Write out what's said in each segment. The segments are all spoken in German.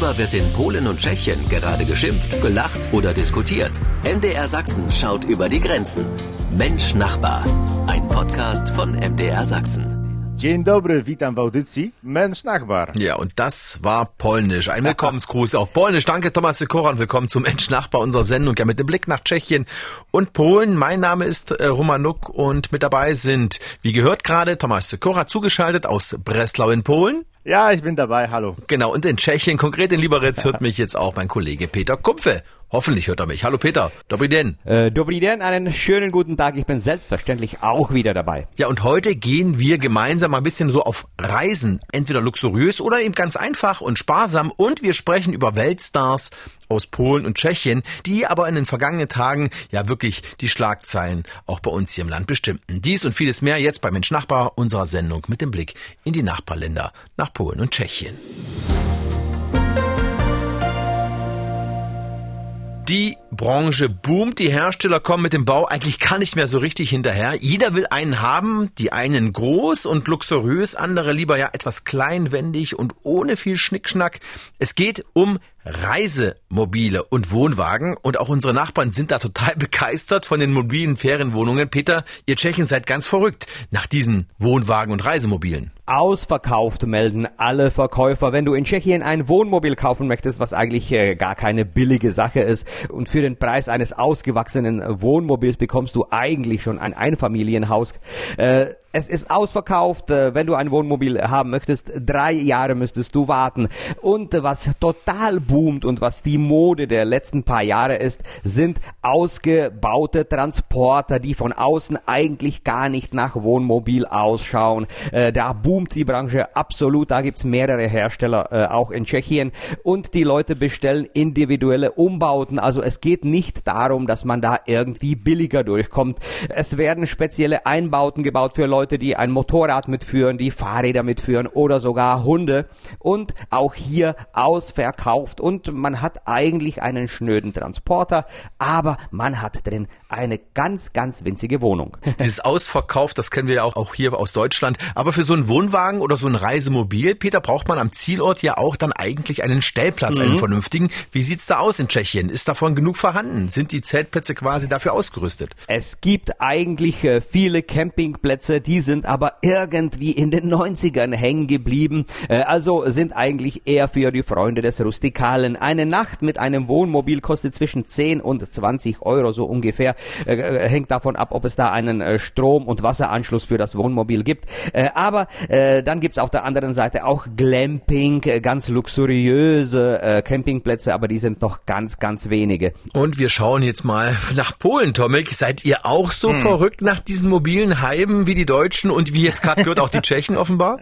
Worüber wird in Polen und Tschechien gerade geschimpft, gelacht oder diskutiert? MDR Sachsen schaut über die Grenzen. Mensch Nachbar. Ein Podcast von MDR Sachsen. Dzień dobry, witam w audycji Mensch Nachbar. Ja, und das war Polnisch. Ein Willkommensgruß auf Polnisch. Danke, Thomas Sikora, und willkommen zum Mensch Nachbar unserer Sendung. Ja, mit dem Blick nach Tschechien und Polen. Mein Name ist äh, Romanuk und mit dabei sind, wie gehört gerade, Thomas Sikora zugeschaltet aus Breslau in Polen. Ja, ich bin dabei, hallo. Genau, und in Tschechien, konkret in Liberec, hört mich jetzt auch mein Kollege Peter Kupfe. Hoffentlich hört er mich. Hallo Peter, Dobri den. Äh, Dobri den, einen schönen guten Tag. Ich bin selbstverständlich auch wieder dabei. Ja, und heute gehen wir gemeinsam ein bisschen so auf Reisen. Entweder luxuriös oder eben ganz einfach und sparsam. Und wir sprechen über Weltstars aus Polen und Tschechien, die aber in den vergangenen Tagen ja wirklich die Schlagzeilen auch bei uns hier im Land bestimmten. Dies und vieles mehr jetzt bei Mensch Nachbar unserer Sendung mit dem Blick in die Nachbarländer nach Polen und Tschechien. Die Branche boomt, die Hersteller kommen mit dem Bau eigentlich gar nicht mehr so richtig hinterher. Jeder will einen haben, die einen groß und luxuriös, andere lieber ja etwas kleinwendig und ohne viel Schnickschnack. Es geht um Reisemobile und Wohnwagen und auch unsere Nachbarn sind da total begeistert von den mobilen Ferienwohnungen. Peter, ihr Tschechen seid ganz verrückt nach diesen Wohnwagen und Reisemobilen. Ausverkauft melden alle Verkäufer. Wenn du in Tschechien ein Wohnmobil kaufen möchtest, was eigentlich äh, gar keine billige Sache ist und für den Preis eines ausgewachsenen Wohnmobils bekommst du eigentlich schon ein Einfamilienhaus. Äh, es ist ausverkauft. Äh, wenn du ein Wohnmobil haben möchtest, drei Jahre müsstest du warten. Und was total boomt und was die Mode der letzten paar Jahre ist, sind ausgebaute Transporter, die von außen eigentlich gar nicht nach Wohnmobil ausschauen. Äh, da boomt die Branche absolut. Da gibt's mehrere Hersteller, äh, auch in Tschechien. Und die Leute bestellen individuelle Umbauten. Also es geht nicht darum, dass man da irgendwie billiger durchkommt. Es werden spezielle Einbauten gebaut für Leute, die ein Motorrad mitführen, die Fahrräder mitführen oder sogar Hunde. Und auch hier ausverkauft. Und man hat eigentlich einen schnöden Transporter, aber man hat drin eine ganz, ganz winzige Wohnung. Dieses Ausverkauf, das kennen wir ja auch, auch hier aus Deutschland. Aber für so einen Wohnwagen oder so ein Reisemobil, Peter, braucht man am Zielort ja auch dann eigentlich einen Stellplatz, mhm. einen vernünftigen. Wie sieht's da aus in Tschechien? Ist davon genug vorhanden? Sind die Zeltplätze quasi dafür ausgerüstet? Es gibt eigentlich äh, viele Campingplätze, die sind aber irgendwie in den 90ern hängen geblieben. Äh, also sind eigentlich eher für die Freunde des Rustikalen. Eine Nacht mit einem Wohnmobil kostet zwischen 10 und 20 Euro so ungefähr. Äh, äh, hängt davon ab, ob es da einen Strom- und Wasseranschluss für das Wohnmobil gibt. Aber dann gibt's auf der anderen Seite auch Glamping, ganz luxuriöse Campingplätze, aber die sind noch ganz, ganz wenige. Und wir schauen jetzt mal nach Polen, Tomek. Seid ihr auch so hm. verrückt nach diesen mobilen Heimen wie die Deutschen und wie jetzt gerade gehört auch die Tschechen offenbar?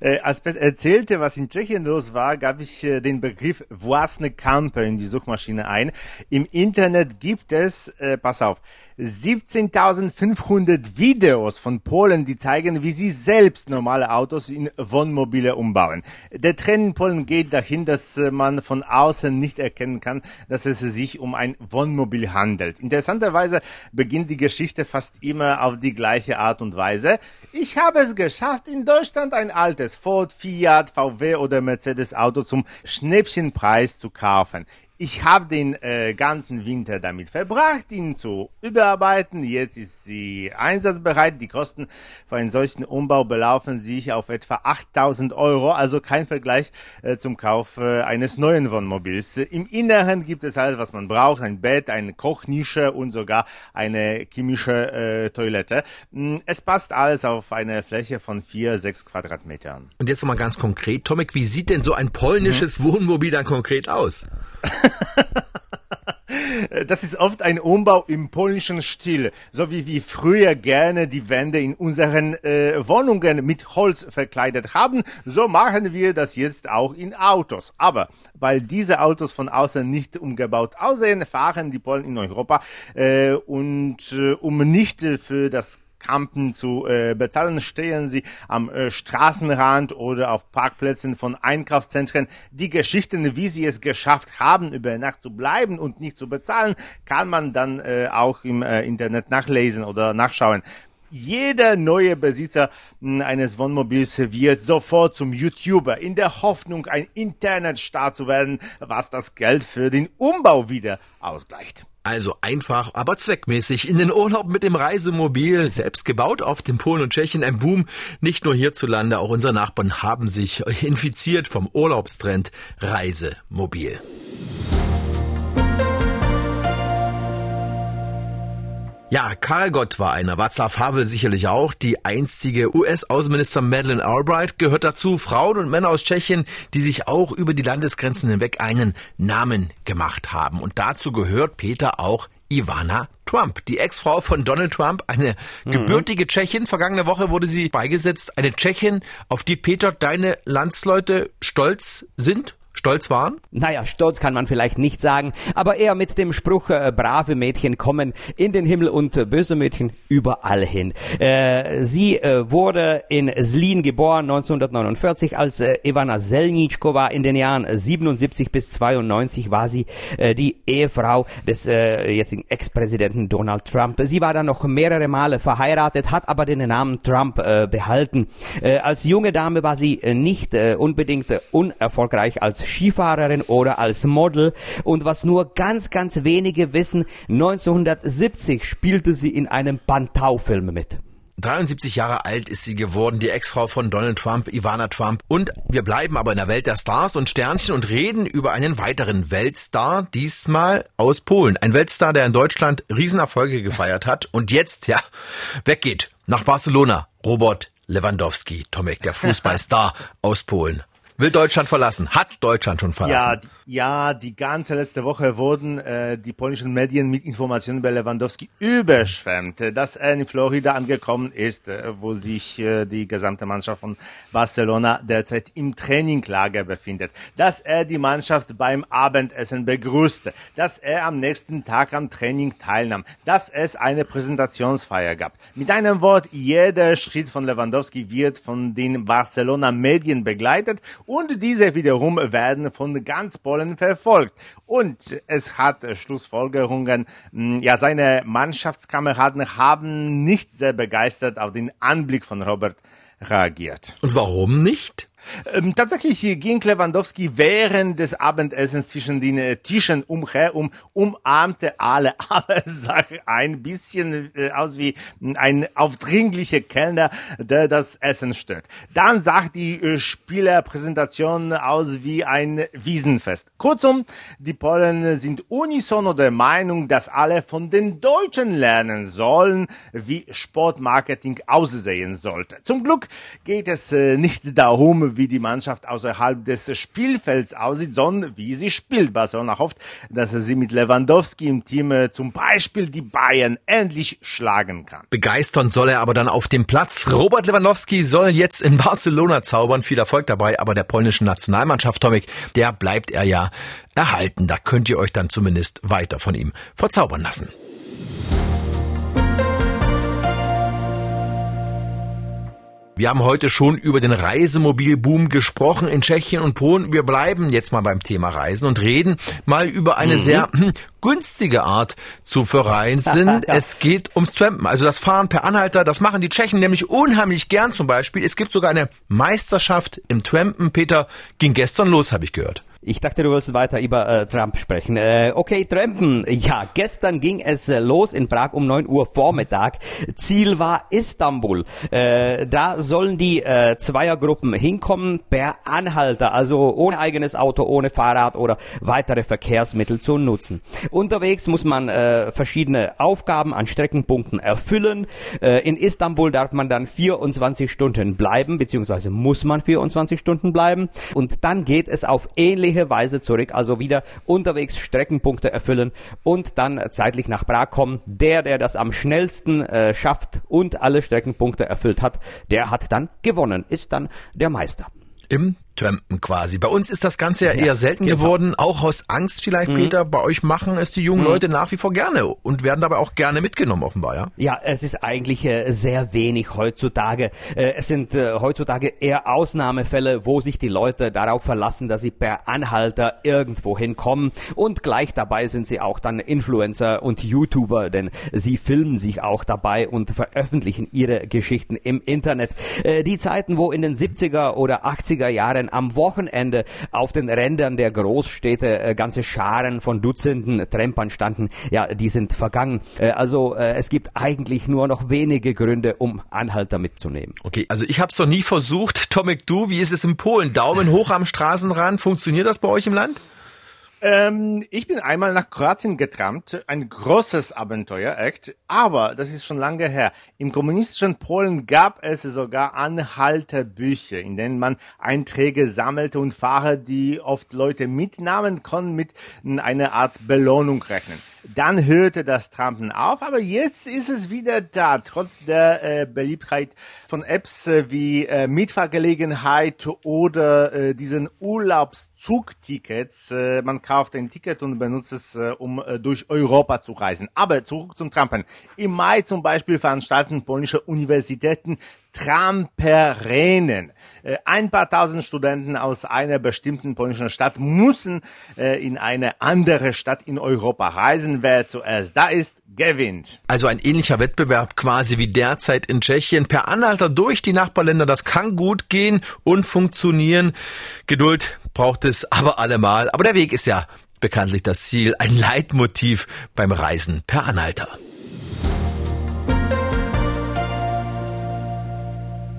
Äh, als Beth erzählte, was in Tschechien los war, gab ich äh, den Begriff Własne Kampe in die Suchmaschine ein. Im Internet gibt es, äh, pass auf, 17.500 Videos von Polen, die zeigen, wie sie selbst normale Autos in Wohnmobile umbauen. Der Trend in Polen geht dahin, dass äh, man von außen nicht erkennen kann, dass es sich um ein Wohnmobil handelt. Interessanterweise beginnt die Geschichte fast immer auf die gleiche Art und Weise. Ich habe es geschafft, in Deutschland ein altes Ford, Fiat, VW oder Mercedes Auto zum Schnäppchenpreis zu kaufen. Ich habe den äh, ganzen Winter damit verbracht, ihn zu überarbeiten. Jetzt ist sie einsatzbereit. Die Kosten für einen solchen Umbau belaufen sich auf etwa 8000 Euro, also kein Vergleich äh, zum Kauf äh, eines neuen Wohnmobils. Im Inneren gibt es alles, was man braucht. Ein Bett, eine Kochnische und sogar eine chemische äh, Toilette. Mm, es passt alles auf eine Fläche von vier, sechs Quadratmetern. Und jetzt nochmal ganz konkret, Tomek, wie sieht denn so ein polnisches mhm. Wohnmobil dann konkret aus? Das ist oft ein Umbau im polnischen Stil, so wie wir früher gerne die Wände in unseren äh, Wohnungen mit Holz verkleidet haben, so machen wir das jetzt auch in Autos. Aber weil diese Autos von außen nicht umgebaut aussehen, fahren die Polen in Europa äh, und äh, um nicht für das Campen zu äh, bezahlen, stehen sie am äh, Straßenrand oder auf Parkplätzen von Einkaufszentren. Die Geschichten, wie sie es geschafft haben, über Nacht zu bleiben und nicht zu bezahlen, kann man dann äh, auch im äh, Internet nachlesen oder nachschauen. Jeder neue Besitzer hm, eines Wohnmobils wird sofort zum YouTuber in der Hoffnung, ein Internetstar zu werden, was das Geld für den Umbau wieder ausgleicht. Also einfach, aber zweckmäßig in den Urlaub mit dem Reisemobil, selbst gebaut auf dem Polen und Tschechien, ein Boom. Nicht nur hierzulande, auch unsere Nachbarn haben sich infiziert vom Urlaubstrend Reisemobil. Ja, Karl Gott war einer, Václav Havel sicherlich auch. Die einstige US-Außenminister Madeleine Albright gehört dazu. Frauen und Männer aus Tschechien, die sich auch über die Landesgrenzen hinweg einen Namen gemacht haben. Und dazu gehört Peter auch Ivana Trump, die Ex-Frau von Donald Trump, eine mhm. gebürtige Tschechin. Vergangene Woche wurde sie beigesetzt. Eine Tschechin, auf die Peter deine Landsleute stolz sind stolz waren? Naja, stolz kann man vielleicht nicht sagen, aber eher mit dem Spruch, äh, brave Mädchen kommen in den Himmel und äh, böse Mädchen überall hin. Äh, sie äh, wurde in Zlin geboren 1949 als äh, Ivana Selničkova. In den Jahren 77 bis 92 war sie äh, die Ehefrau des jetzigen Ex-Präsidenten Donald Trump. Sie war dann noch mehrere Male verheiratet, hat aber den Namen Trump behalten. Als junge Dame war sie nicht unbedingt unerfolgreich als Skifahrerin oder als Model. Und was nur ganz, ganz wenige wissen, 1970 spielte sie in einem Bantau-Film mit. 73 Jahre alt ist sie geworden, die Ex-Frau von Donald Trump, Ivana Trump. Und wir bleiben aber in der Welt der Stars und Sternchen und reden über einen weiteren Weltstar, diesmal aus Polen. Ein Weltstar, der in Deutschland Riesenerfolge gefeiert hat und jetzt, ja, weggeht nach Barcelona. Robert Lewandowski, Tomek, der Fußballstar aus Polen will Deutschland verlassen, hat Deutschland schon verlassen. Ja, ja, die ganze letzte Woche wurden äh, die polnischen Medien mit Informationen über Lewandowski überschwemmt, dass er in Florida angekommen ist, äh, wo sich äh, die gesamte Mannschaft von Barcelona derzeit im Traininglager befindet, dass er die Mannschaft beim Abendessen begrüßte, dass er am nächsten Tag am Training teilnahm, dass es eine Präsentationsfeier gab. Mit einem Wort, jeder Schritt von Lewandowski wird von den Barcelona Medien begleitet. Und diese wiederum werden von ganz Polen Polen verfolgt. Und es hat Schlussfolgerungen. Hm, ja, seine Mannschaftskameraden haben nicht sehr begeistert auf den Anblick von Robert reagiert. Und warum nicht? Ähm, tatsächlich ging Lewandowski während des Abendessens zwischen den äh, Tischen umher und umarmte alle, aber sah ein bisschen äh, aus wie ein aufdringlicher Kellner, der das Essen stört. Dann sah die äh, Spielerpräsentation aus wie ein Wiesenfest. Kurzum, die Polen sind unisono der Meinung, dass alle von den Deutschen lernen sollen, wie Sportmarketing aussehen sollte. Zum Glück geht es nicht darum, wie die Mannschaft außerhalb des Spielfelds aussieht, sondern wie sie spielt. Barcelona hofft, dass er sie mit Lewandowski im Team äh, zum Beispiel die Bayern endlich schlagen kann. Begeistern soll er aber dann auf dem Platz. Robert Lewandowski soll jetzt in Barcelona zaubern. Viel Erfolg dabei, aber der polnischen Nationalmannschaft, Tomik, der bleibt er ja erhalten. Da könnt ihr euch dann zumindest weiter von ihm verzaubern lassen. Wir haben heute schon über den Reisemobilboom gesprochen in Tschechien und Polen. Wir bleiben jetzt mal beim Thema Reisen und reden mal über eine mhm. sehr hm, günstige Art zu verreisen. es geht ums Trampen, also das Fahren per Anhalter. Das machen die Tschechen nämlich unheimlich gern zum Beispiel. Es gibt sogar eine Meisterschaft im Trampen. Peter ging gestern los, habe ich gehört. Ich dachte, du wirst weiter über äh, Trump sprechen. Äh, okay, Trampen. Ja, gestern ging es äh, los in Prag um 9 Uhr Vormittag. Ziel war Istanbul. Äh, da sollen die äh, Zweiergruppen hinkommen per Anhalter, also ohne eigenes Auto, ohne Fahrrad oder weitere Verkehrsmittel zu nutzen. Unterwegs muss man äh, verschiedene Aufgaben an Streckenpunkten erfüllen. In Istanbul darf man dann 24 Stunden bleiben, beziehungsweise muss man 24 Stunden bleiben. Und dann geht es auf ähnliche ähnliche Weise zurück, also wieder unterwegs Streckenpunkte erfüllen und dann zeitlich nach Prag kommen. Der, der das am schnellsten äh, schafft und alle Streckenpunkte erfüllt hat, der hat dann gewonnen, ist dann der Meister. Im abtrampen quasi. Bei uns ist das Ganze ja, eher selten genau. geworden, auch aus Angst vielleicht, mhm. Peter. Bei euch machen es die jungen mhm. Leute nach wie vor gerne und werden dabei auch gerne mitgenommen, offenbar, ja? Ja, es ist eigentlich äh, sehr wenig heutzutage. Äh, es sind äh, heutzutage eher Ausnahmefälle, wo sich die Leute darauf verlassen, dass sie per Anhalter irgendwo hinkommen und gleich dabei sind sie auch dann Influencer und YouTuber, denn sie filmen sich auch dabei und veröffentlichen ihre Geschichten im Internet. Die Zeiten, wo in den 70er oder 80er Jahren am Wochenende auf den Rändern der Großstädte äh, ganze Scharen von Dutzenden Trempern standen, ja, die sind vergangen. Äh, also äh, es gibt eigentlich nur noch wenige Gründe, um Anhalter mitzunehmen. Okay, also ich habe es noch nie versucht. Tomek, du, wie ist es in Polen? Daumen hoch am Straßenrand. Funktioniert das bei euch im Land? Ähm, ich bin einmal nach Kroatien getrampt, ein großes Abenteuer, echt, aber das ist schon lange her. Im kommunistischen Polen gab es sogar Anhalterbücher, in denen man Einträge sammelte und Fahrer, die oft Leute mitnahmen, konnten mit einer Art Belohnung rechnen. Dann hörte das Trampen auf, aber jetzt ist es wieder da, trotz der äh, Beliebtheit von Apps äh, wie äh, Mietfahrgelegenheit oder äh, diesen Urlaubszugtickets. Äh, man kauft ein Ticket und benutzt es, äh, um äh, durch Europa zu reisen. Aber zurück zum Trampen. Im Mai zum Beispiel veranstalten polnische Universitäten Tramperenen. Äh, ein paar tausend Studenten aus einer bestimmten polnischen Stadt müssen äh, in eine andere Stadt in Europa reisen. Wer zuerst da ist, gewinnt. Also ein ähnlicher Wettbewerb quasi wie derzeit in Tschechien. Per Anhalter durch die Nachbarländer, das kann gut gehen und funktionieren. Geduld braucht es aber allemal. Aber der Weg ist ja bekanntlich das Ziel, ein Leitmotiv beim Reisen per Anhalter.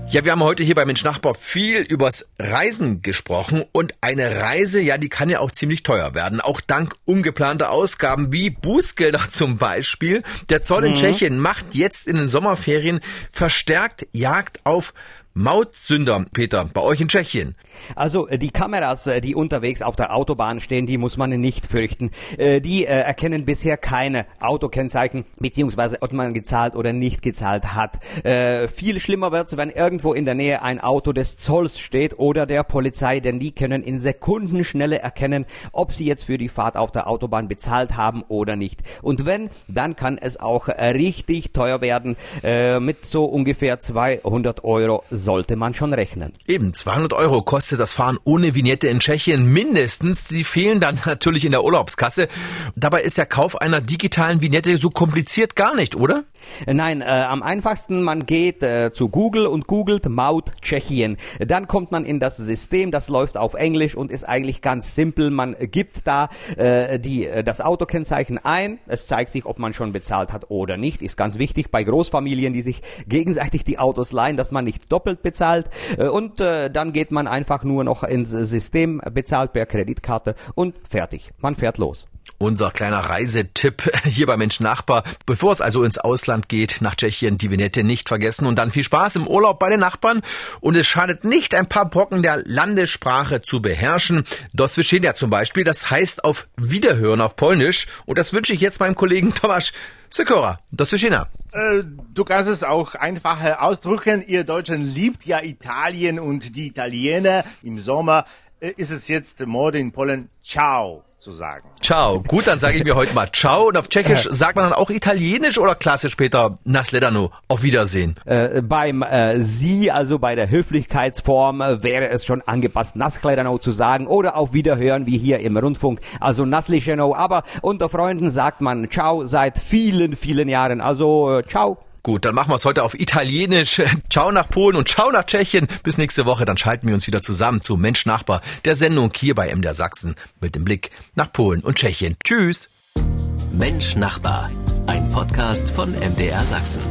Ja, wir haben heute hier bei Mensch Nachbar viel übers Reisen gesprochen und eine Reise, ja, die kann ja auch ziemlich teuer werden, auch dank ungeplanter Ausgaben wie Bußgelder zum Beispiel. Der Zoll in mhm. Tschechien macht jetzt in den Sommerferien verstärkt Jagd auf Mautsünder, Peter, bei euch in Tschechien. Also äh, die Kameras, äh, die unterwegs auf der Autobahn stehen, die muss man nicht fürchten. Äh, die erkennen bisher keine Autokennzeichen, beziehungsweise ob man gezahlt oder nicht gezahlt hat. Viel schlimmer wird es, wenn irgendwo in der Nähe ein Auto des Zolls steht oder der Polizei, denn die können in Sekundenschnelle erkennen, ob sie jetzt für die Fahrt auf der Autobahn bezahlt haben oder nicht. Und wenn, dann kann es auch richtig teuer werden. Mit so ungefähr 200 Euro sollte man schon rechnen. Eben, 200 Euro kostet das Fahren ohne Vignette in Tschechien mindestens. Sie fehlen dann natürlich in der Urlaubskasse. Dabei ist der Kauf einer digitalen Vignette so kompliziert gar nicht, oder? Nein, äh, am einfachsten, man geht äh, zu Google und googelt Maut Tschechien. Dann kommt man in das System, das läuft auf Englisch und ist eigentlich ganz simpel. Man gibt da äh, die, äh, das Autokennzeichen ein. Es zeigt sich, ob man schon bezahlt hat oder nicht. Ist ganz wichtig bei Großfamilien, die sich gegenseitig die Autos leihen, dass man nicht doppelt bezahlt. Äh, und äh, dann geht man einfach nur noch ins System, bezahlt per Kreditkarte und fertig. Man fährt los. Unser kleiner Reisetipp hier bei Mensch Nachbar. Bevor es also ins Ausland geht, nach Tschechien, die Vignette nicht vergessen und dann viel Spaß im Urlaub bei den Nachbarn. Und es schadet nicht, ein paar Brocken der Landessprache zu beherrschen. Das ja zum Beispiel, das heißt auf Wiederhören auf Polnisch. Und das wünsche ich jetzt meinem Kollegen Tomasz Sikora, das ist China. Äh, du kannst es auch einfacher ausdrücken. Ihr Deutschen liebt ja Italien und die Italiener im Sommer äh, ist es jetzt Mode in Polen. Ciao zu sagen. Ciao. Gut, dann sage ich mir heute mal Ciao. Und auf Tschechisch sagt man dann auch Italienisch oder klassisch später Nasledano. Auf Wiedersehen. Äh, beim äh, Sie, also bei der Höflichkeitsform, äh, wäre es schon angepasst, Nasledano zu sagen oder auf Wiederhören wie hier im Rundfunk. Also Naslicheno. Aber unter Freunden sagt man Ciao seit vielen, vielen Jahren. Also äh, Ciao. Gut, dann machen wir es heute auf Italienisch. Ciao nach Polen und ciao nach Tschechien. Bis nächste Woche, dann schalten wir uns wieder zusammen zu Mensch Nachbar, der Sendung hier bei MDR Sachsen mit dem Blick nach Polen und Tschechien. Tschüss. Mensch Nachbar, ein Podcast von MDR Sachsen.